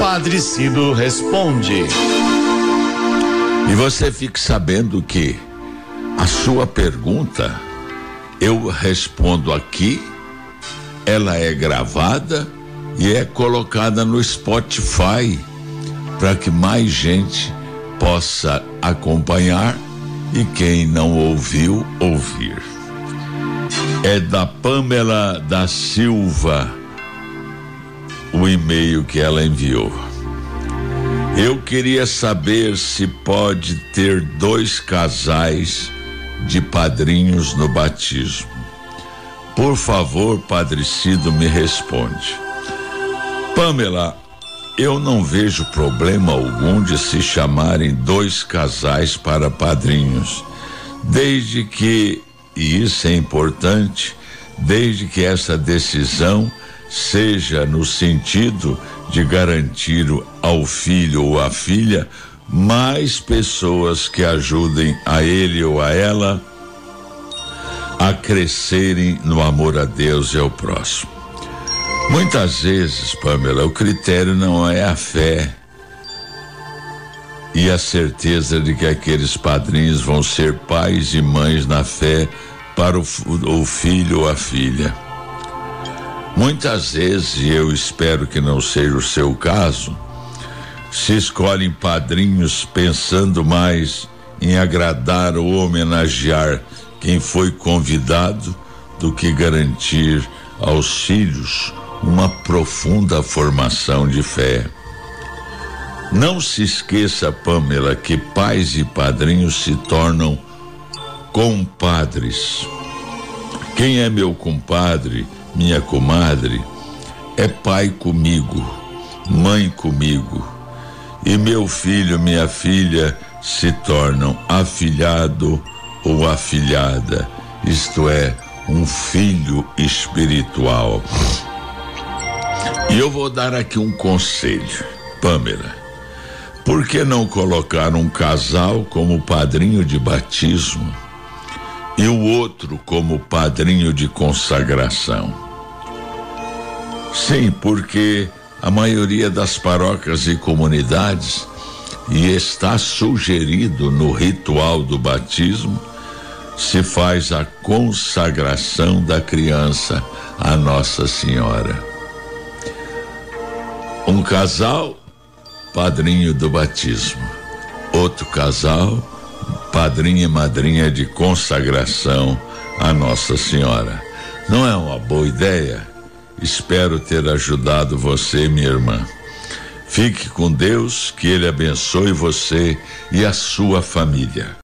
Padre Cido responde. E você fique sabendo que a sua pergunta eu respondo aqui, ela é gravada e é colocada no Spotify para que mais gente possa acompanhar e quem não ouviu, ouvir. É da Pamela da Silva o e-mail que ela enviou. Eu queria saber se pode ter dois casais de padrinhos no batismo. Por favor, Padre Cido, me responde. Pamela, eu não vejo problema algum de se chamarem dois casais para padrinhos, desde que, e isso é importante, desde que essa decisão seja no sentido de garantir ao filho ou à filha mais pessoas que ajudem a ele ou a ela a crescerem no amor a Deus e ao próximo. Muitas vezes, Pamela, o critério não é a fé e a certeza de que aqueles padrinhos vão ser pais e mães na fé para o, o filho ou a filha. Muitas vezes, e eu espero que não seja o seu caso, se escolhem padrinhos pensando mais em agradar ou homenagear quem foi convidado do que garantir aos filhos uma profunda formação de fé. Não se esqueça, Pamela, que pais e padrinhos se tornam compadres. Quem é meu compadre, minha comadre, é pai comigo, mãe comigo e meu filho, minha filha se tornam afilhado ou afilhada, isto é, um filho espiritual. E eu vou dar aqui um conselho, Pamela. Por que não colocar um casal como padrinho de batismo e o outro como padrinho de consagração? Sim, porque a maioria das paróquias e comunidades e está sugerido no ritual do batismo se faz a consagração da criança a Nossa Senhora. Um casal, padrinho do batismo. Outro casal, padrinho e madrinha de consagração a Nossa Senhora. Não é uma boa ideia? Espero ter ajudado você, minha irmã. Fique com Deus, que Ele abençoe você e a sua família.